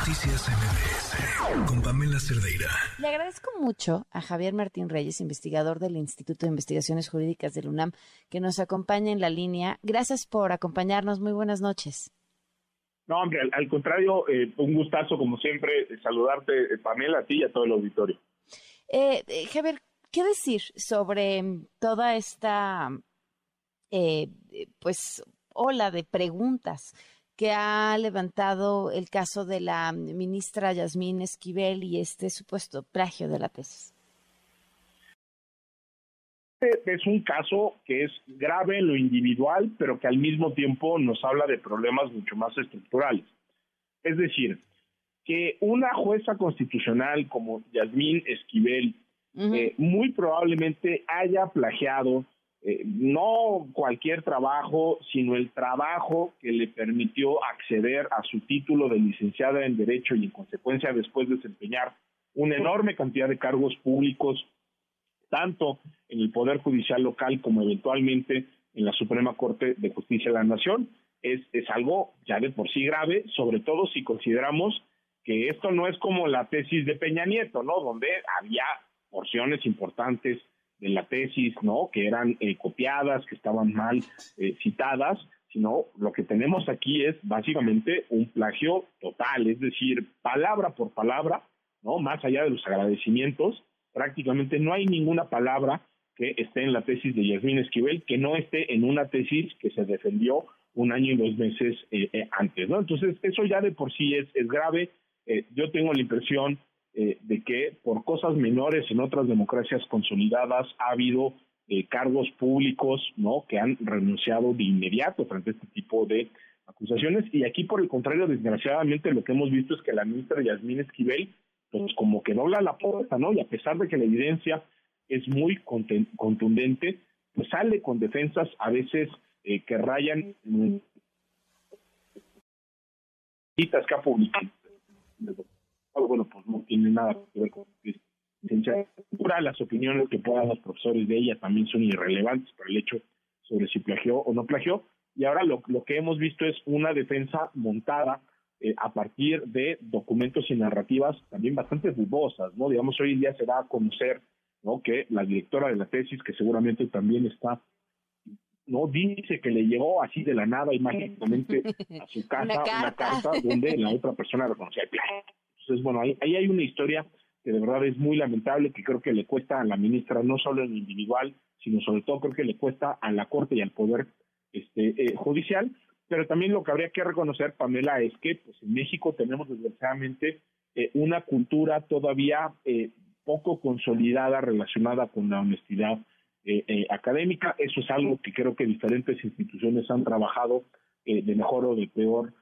Noticias MBS con Pamela Cerdeira. Le agradezco mucho a Javier Martín Reyes, investigador del Instituto de Investigaciones Jurídicas del UNAM, que nos acompaña en la línea. Gracias por acompañarnos. Muy buenas noches. No, hombre, al, contrario, eh, un gustazo, como siempre, saludarte, eh, Pamela, a ti y a todo el auditorio. Eh, Javier, ¿qué decir sobre toda esta, pues, ola de preguntas que ha levantado el caso de la ministra Yasmín Esquivel y este supuesto plagio de la tesis. Es un caso que es grave en lo individual, pero que al mismo tiempo nos habla de problemas mucho más estructurales. Es decir, que una jueza constitucional como Yasmín Esquivel eh, muy probablemente haya plagiado eh, no cualquier trabajo, sino el trabajo que le permitió acceder a su título de licenciada en Derecho y en consecuencia después desempeñar una enorme cantidad de cargos públicos, tanto en el Poder Judicial local como eventualmente en la Suprema Corte de Justicia de la Nación. Es, es algo ya de por sí grave, sobre todo si consideramos que esto no es como la tesis de Peña Nieto, ¿no? Donde había porciones importantes de la tesis, ¿no? Que eran eh, copiadas, que estaban mal eh, citadas, sino lo que tenemos aquí es básicamente un plagio total, es decir, palabra por palabra, ¿no? Más allá de los agradecimientos, prácticamente no hay ninguna palabra que esté en la tesis de Yasmín Esquivel que no esté en una tesis que se defendió un año y dos meses eh, antes, ¿no? Entonces, eso ya de por sí es, es grave. yo tengo la impresión eh, de que por cosas menores en otras democracias consolidadas ha habido eh, cargos públicos no que han renunciado de inmediato frente a este tipo de acusaciones. Y aquí por el contrario desgraciadamente lo que hemos visto es que la ministra Yasmín Esquivel pues como que dobla la puerta no y a pesar de que la evidencia es muy contundente pues sale con defensas a veces eh, que rayan que ha publicado bueno, pues no tiene nada que ver con ciencia Las opiniones que puedan los profesores de ella también son irrelevantes para el hecho sobre si plagió o no plagió. Y ahora lo, lo que hemos visto es una defensa montada eh, a partir de documentos y narrativas también bastante dudosas, ¿no? Digamos, hoy en día se da a conocer, ¿no? Que la directora de la tesis, que seguramente también está no dice que le llegó así de la nada y mágicamente a su casa una carta, donde la otra persona reconocía el plagio. Entonces, bueno, ahí, hay una historia que de verdad es muy lamentable, que creo que le cuesta a la ministra, no solo en individual, sino sobre todo creo que le cuesta a la Corte y al Poder este, eh, Judicial. Pero también lo que habría que reconocer, Pamela, es que pues, en México tenemos desgraciadamente eh, una cultura todavía eh, poco consolidada relacionada con la honestidad académica. Eso es algo que creo que diferentes instituciones han trabajado de mejor o de peor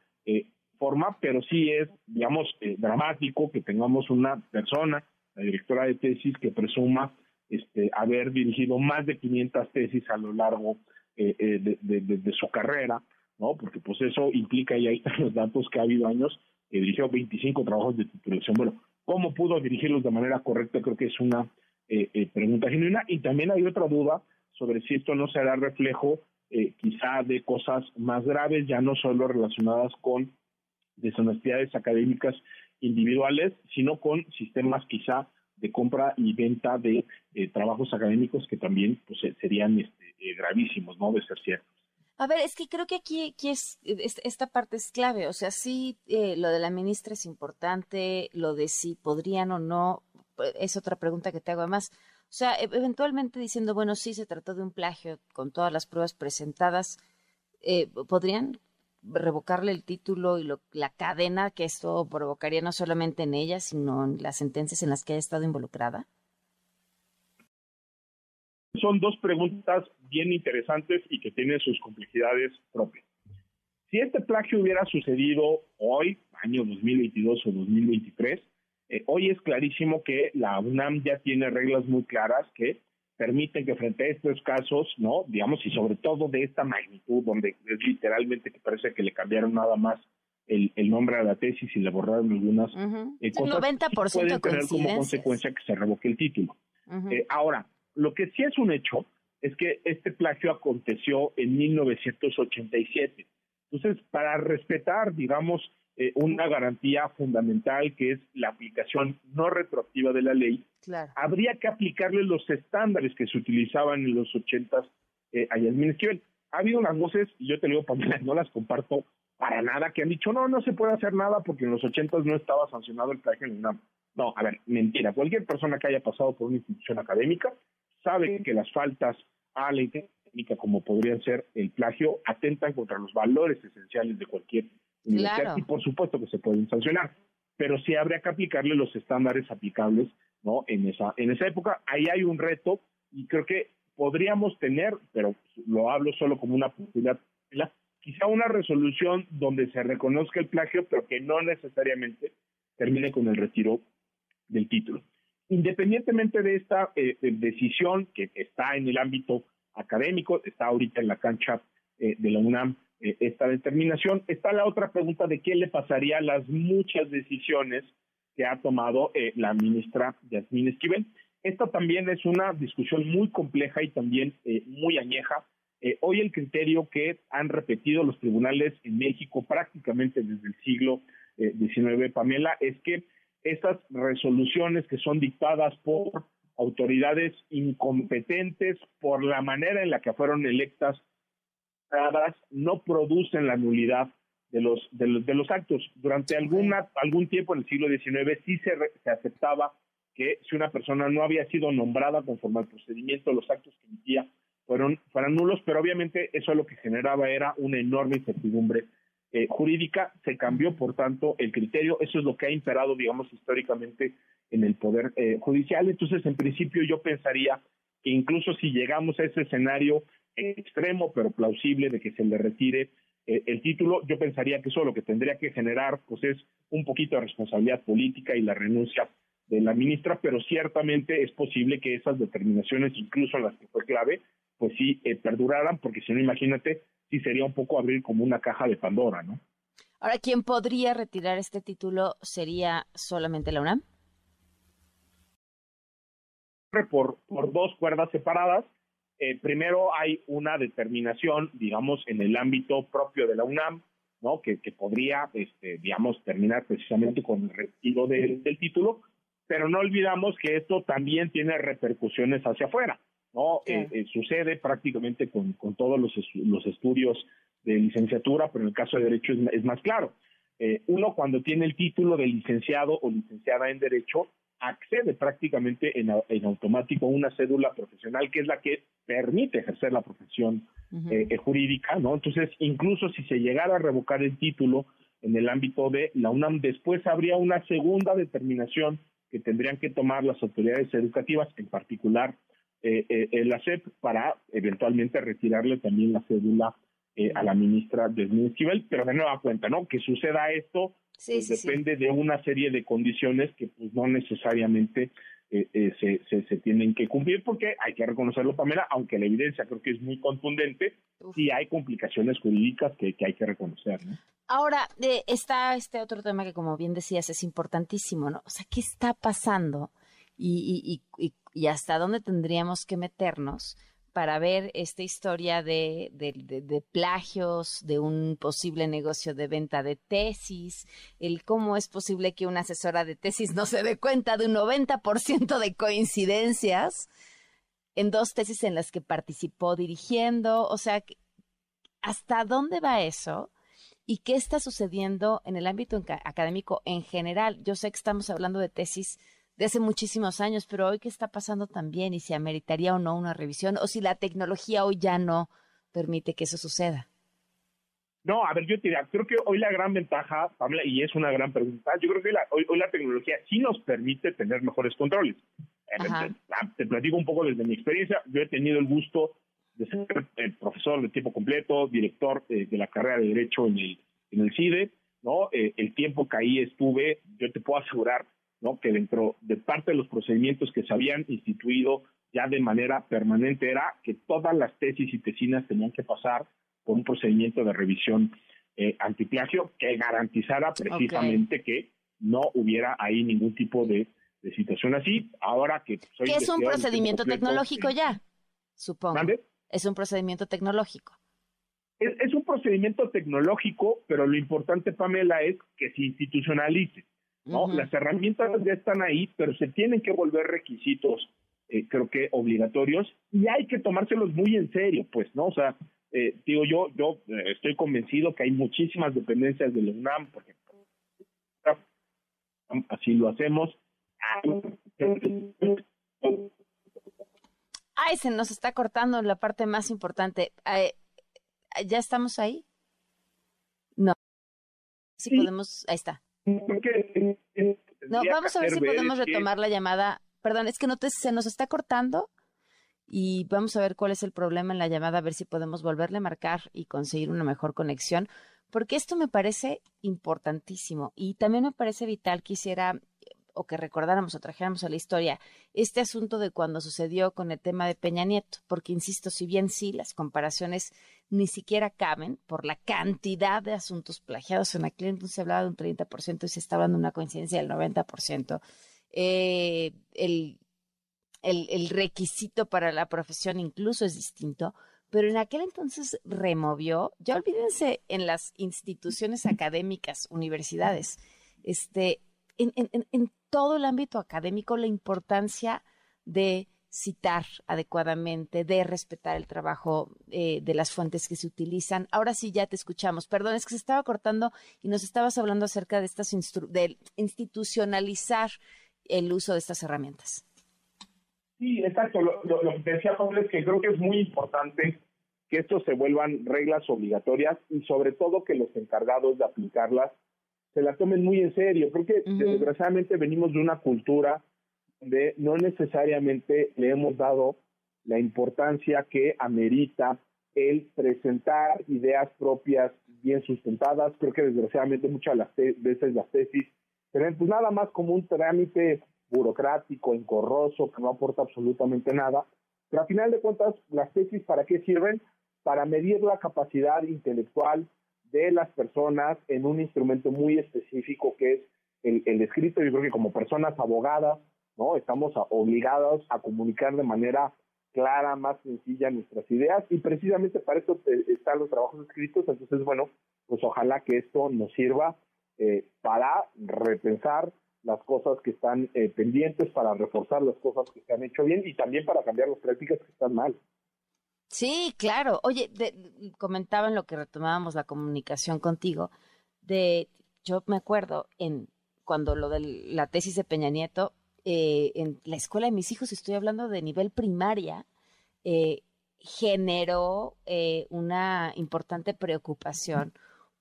forma, pero sí es, digamos, eh, dramático que tengamos una persona, la directora de tesis, que presuma este, haber dirigido más de 500 tesis a lo largo eh, eh, de, su carrera, ¿no? Porque pues eso implica, y ahí están los datos, que ha habido años que dirigió 25 trabajos de titulación. Bueno, ¿cómo pudo dirigirlos de manera correcta? Creo que es una pregunta genuina. Y también hay otra duda sobre si esto no será reflejo quizá de cosas más graves, ya no solo relacionadas con deshonestidades académicas individuales, sino con sistemas quizá de compra y venta de eh, trabajos académicos que también pues, serían este, eh, gravísimos, ¿no? De ser ciertos. A ver, es que creo que aquí, aquí es, esta parte es clave. O sea, sí, eh, lo de la ministra es importante, lo de si podrían o no, es otra pregunta que te hago además. O sea, e, eventualmente diciendo, bueno, sí se trató de un plagio con todas las pruebas presentadas, ¿podrían revocarle el título y la cadena que esto provocaría no solamente en ella, sino en las sentencias en las que haya estado involucrada? Son dos preguntas bien interesantes y que tienen sus complejidades propias. Si este plagio hubiera sucedido hoy, año 2022 o 2023, eh, hoy es clarísimo que la UNAM ya tiene reglas muy claras que permiten que frente a estos casos, ¿no? Digamos, y sobre todo de esta magnitud, donde es literalmente que parece que le cambiaron nada más el, nombre a la tesis y le borraron algunas eh, cosas, 90% pueden tener como consecuencia que se revoque el título. Eh, ahora, lo que sí es un hecho es que este plagio aconteció en 1987. Entonces, para respetar, digamos, eh, una garantía fundamental que es la aplicación no retroactiva de la ley, habría que aplicarle los estándares que se utilizaban en los ochentas eh, a Yasmín Esquivel. Ha habido unas voces, y yo te digo, Pamela, no las comparto para nada, que han dicho, no, no se puede hacer nada porque en los ochentas no estaba sancionado el plagio en UNAM. No, a ver, mentira. Cualquier persona que haya pasado por una institución académica sabe que las faltas a la técnica, como podrían ser el plagio, atentan contra los valores esenciales de cualquier y por supuesto que se pueden sancionar, pero sí habría que aplicarle los estándares aplicables no en esa en esa época. Ahí hay un reto y creo que podríamos tener, pero lo hablo solo como una posibilidad, quizá una resolución donde se reconozca el plagio, pero que no necesariamente termine con el retiro del título. Independientemente de esta eh, decisión que está en el ámbito académico, está ahorita en la cancha eh, de la UNAM eh, esta determinación. Está la otra pregunta de qué le pasaría a las muchas decisiones que ha tomado eh, la ministra Yasmín Esquivel. Esta también es una discusión muy compleja y también eh, muy añeja. hoy el criterio que han repetido los tribunales en México prácticamente desde el siglo XIX, Pamela, es que estas resoluciones que son dictadas por autoridades incompetentes por la manera en la que fueron electas no producen la nulidad de los, de los, actos. Durante alguna, algún tiempo en el siglo XIX sí se, se aceptaba que si una persona no había sido nombrada conforme al procedimiento, los actos que emitía fueron, fueran nulos, pero obviamente eso lo que generaba era una enorme incertidumbre eh, jurídica. Se cambió, por tanto, el criterio. Eso es lo que ha imperado, digamos, históricamente en el Poder eh, Judicial. Entonces, en principio, yo pensaría que incluso si llegamos a ese escenario extremo pero plausible de que se le retire eh, el título, yo pensaría que eso lo que tendría que generar pues es un poquito de responsabilidad política y la renuncia de la ministra, pero ciertamente es posible que esas determinaciones, incluso en las que fue clave, pues sí eh, perduraran, porque si no, imagínate, sí sería un poco abrir como una caja de Pandora, ¿no? Ahora, ¿quién podría retirar este título sería solamente la UNAM? Por, por dos cuerdas separadas, eh, primero hay una determinación, digamos, en el ámbito propio de la UNAM, ¿no? Que, podría, este, digamos, terminar precisamente con el retiro del título, pero no olvidamos que esto también tiene repercusiones hacia afuera, ¿no? Eh, eh, sucede prácticamente con, con todos los, los estudios de licenciatura, pero en el caso de Derecho es, más claro. uno cuando tiene el título de licenciado o licenciada en Derecho, accede prácticamente en, automático a una cédula profesional que es la que permite ejercer la profesión eh, jurídica, ¿no? Entonces, incluso si se llegara a revocar el título en el ámbito de la UNAM, después habría una segunda determinación que tendrían que tomar las autoridades educativas, en particular eh, eh, la SEP, para eventualmente retirarle también la cédula a la ministra de Esquivel, pero de nueva cuenta, ¿no? Que suceda esto pues, depende de una serie de condiciones que pues no necesariamente eh, eh, se, se, tienen que cumplir porque hay que reconocerlo, Pamela, aunque la evidencia creo que es muy contundente, sí hay complicaciones jurídicas que, hay que reconocer. ¿no? Ahora, eh, está este otro tema que como bien decías es importantísimo, ¿no? O sea, ¿qué está pasando? y, y, y hasta dónde tendríamos que meternos para ver esta historia de, plagios, de un posible negocio de venta de tesis, el cómo es posible que una asesora de tesis no se dé cuenta de un 90% de coincidencias en dos tesis en las que participó dirigiendo, o sea, ¿hasta dónde va eso? ¿Y qué está sucediendo en el ámbito académico en general? Yo sé que estamos hablando de tesis de hace muchísimos años, pero hoy qué está pasando también y si ameritaría o no una revisión o si la tecnología hoy ya no permite que eso suceda. No, a ver, yo te diría, creo que hoy la gran ventaja, Pamela, y es una gran pregunta, yo creo que hoy, hoy, la tecnología sí nos permite tener mejores controles. Eh, te, platico un poco desde mi experiencia, yo he tenido el gusto de ser eh, profesor de tiempo completo, director eh, de la carrera de Derecho en el, en el CIDE, ¿no? el tiempo que ahí estuve, yo te puedo asegurar ¿no? que dentro de parte de los procedimientos que se habían instituido ya de manera permanente era que todas las tesis y tesinas tenían que pasar por un procedimiento de revisión eh, antiplagio que garantizara precisamente que no hubiera ahí ningún tipo de, situación así. Ahora que soy ¿Qué es un procedimiento tecnológico ya? Supongo. Es un procedimiento tecnológico. es, un procedimiento tecnológico, pero lo importante, Pamela, es que se institucionalice. ¿No? Las herramientas ya están ahí, pero se tienen que volver requisitos, eh, creo que obligatorios, y hay que tomárselos muy en serio, pues, ¿no? O sea, eh, digo yo, yo eh, estoy convencido que hay muchísimas dependencias de la UNAM, porque así lo hacemos. Ay, se nos está cortando la parte más importante. ¿Ya estamos ahí? No. Si podemos, ahí está. No, vamos a ver si podemos retomar la llamada. Perdón, es que no te, se nos está cortando y vamos a ver cuál es el problema en la llamada, a ver si podemos volverle a marcar y conseguir una mejor conexión, porque esto me parece importantísimo y también me parece vital. Quisiera o que recordáramos o trajéramos a la historia este asunto de cuando sucedió con el tema de Peña Nieto, porque insisto, si bien sí, las comparaciones ni siquiera caben por la cantidad de asuntos plagiados. En aquel entonces se hablaba de un 30% y se está hablando de una coincidencia del 90%. Eh, el, el, requisito para la profesión incluso es distinto, pero en aquel entonces removió, ya olvídense en las instituciones académicas, universidades, este, en, en, en todo el ámbito académico, la importancia de citar adecuadamente, de respetar el trabajo eh, de las fuentes que se utilizan. Ahora sí ya te escuchamos. Perdón, es que se estaba cortando y nos estabas hablando acerca de estas de institucionalizar el uso de estas herramientas. Sí, exacto. Lo, que decía Pablo es que creo que es muy importante que estos se vuelvan reglas obligatorias y sobre todo que los encargados de aplicarlas se las tomen muy en serio. Creo que desgraciadamente venimos de una cultura donde no necesariamente le hemos dado la importancia que amerita el presentar ideas propias bien sustentadas. Creo que desgraciadamente muchas veces las tesis se ven pues nada más como un trámite burocrático, encorroso, que no aporta absolutamente nada. Pero a final de cuentas, las tesis para qué sirven? Para medir la capacidad intelectual de las personas en un instrumento muy específico que es el, el escrito. Yo creo que como personas abogadas, ¿no? Estamos obligados a comunicar de manera clara, más sencilla nuestras ideas y precisamente para eso eh, están los trabajos escritos. Entonces, bueno, pues ojalá que esto nos sirva eh, para repensar las cosas que están eh, pendientes, para reforzar las cosas que se han hecho bien y también para cambiar las prácticas que están mal. Sí, claro. Oye, comentaba en lo que retomábamos la comunicación contigo, de yo me acuerdo en cuando lo de la tesis de Peña Nieto, eh, en la escuela de mis hijos, estoy hablando de nivel primaria, eh, generó eh, una importante preocupación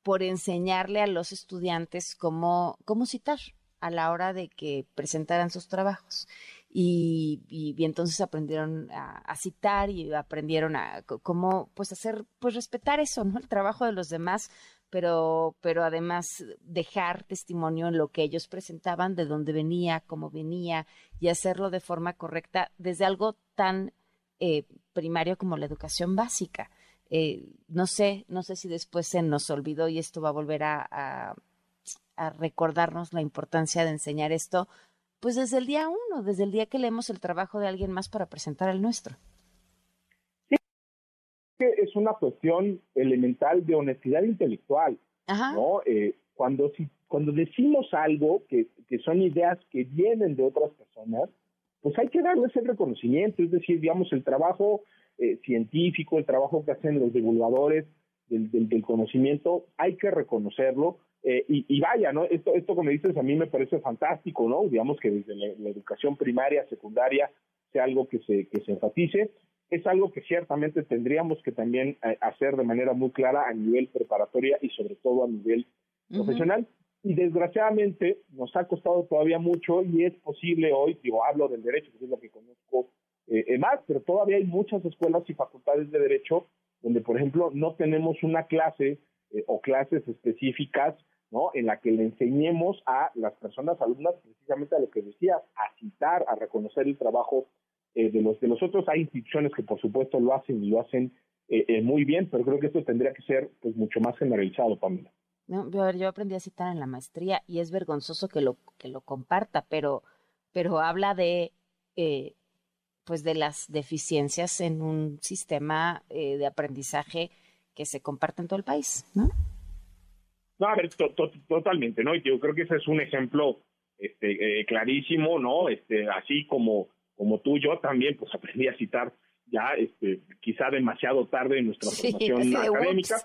por enseñarle a los estudiantes cómo, cómo citar a la hora de que presentaran sus trabajos. Y, entonces aprendieron a, citar y aprendieron a cómo pues hacer, pues respetar eso, ¿no? El trabajo de los demás, pero, pero además dejar testimonio en lo que ellos presentaban, de dónde venía, cómo venía, y hacerlo de forma correcta desde algo tan eh, primario como la educación básica. Eh, no sé, no sé si después se nos olvidó y esto va a volver a, recordarnos la importancia de enseñar esto, pues desde el día uno, desde el día que leemos el trabajo de alguien más para presentar el nuestro. Sí, es una cuestión elemental de honestidad intelectual, ¿no? Eh, cuando si cuando decimos algo que, que son ideas que vienen de otras personas, pues hay que darles el reconocimiento, es decir, digamos, el trabajo eh, científico, el trabajo que hacen los divulgadores del, del, conocimiento, hay que reconocerlo. Eh, y, y, vaya, ¿no? Esto, esto como dices, a mí me parece fantástico, ¿no? Digamos que desde la, educación primaria, secundaria, sea algo que se, que se enfatice. Es algo que ciertamente tendríamos que también eh, hacer de manera muy clara a nivel preparatoria y sobre todo a nivel profesional. Y desgraciadamente nos ha costado todavía mucho y es posible hoy, digo, hablo del derecho, que es lo que conozco eh, más, pero todavía hay muchas escuelas y facultades de derecho donde, por ejemplo, no tenemos una clase eh, o clases específicas ¿no? en la que le enseñemos a las personas alumnas precisamente a lo que decías, a citar, a reconocer el trabajo eh, de los de los otros. Hay instituciones que por supuesto lo hacen y lo hacen eh, muy bien, pero creo que esto tendría que ser pues mucho más generalizado, Pamela. No, yo aprendí a citar en la maestría y es vergonzoso que lo que lo comparta, pero pero habla de pues de las deficiencias en un sistema de aprendizaje que se comparte en todo el país, ¿no? No, a ver, totalmente, ¿no? Y yo creo que ese es un ejemplo este, eh, clarísimo, ¿no? Este, así como, como tú, yo también, pues aprendí a citar ya este, quizá demasiado tarde en nuestra formación académica.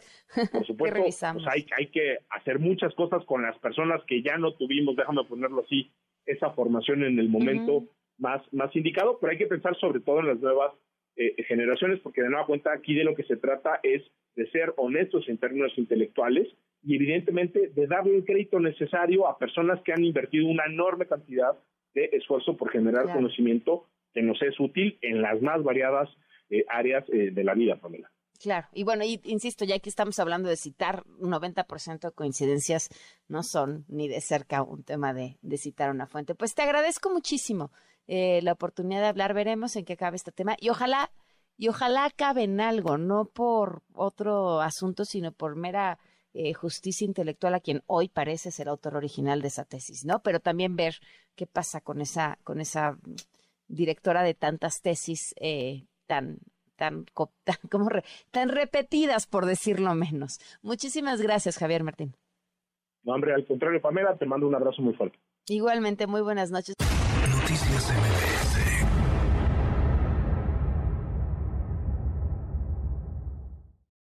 Por supuesto, pues hay, hay que hacer muchas cosas con las personas que ya no tuvimos, déjame ponerlo así, esa formación en el momento más, más indicado, pero hay que pensar sobre todo en las nuevas eh, generaciones, porque de nueva cuenta aquí de lo que se trata es de ser honestos en términos intelectuales y evidentemente de darle el crédito necesario a personas que han invertido una enorme cantidad de esfuerzo por generar conocimiento que nos es útil en las más variadas eh, áreas eh, de la vida, Pamela. Claro, y bueno, y, insisto, ya que estamos hablando de citar, un 90% de coincidencias no son ni de cerca un tema de, citar una fuente. Pues te agradezco muchísimo eh, la oportunidad de hablar, veremos en qué cabe este tema y ojalá, y ojalá acabe en algo, no por otro asunto, sino por mera justicia intelectual a quien hoy parece ser autor original de esa tesis, ¿no? Pero también ver qué pasa con esa, con esa directora de tantas tesis eh, tan tan, tan, como tan repetidas, por decirlo menos. Muchísimas gracias, Javier Martín. No, hombre, al contrario, Pamela, te mando un abrazo muy fuerte. Igualmente, muy buenas noches. Noticias MBS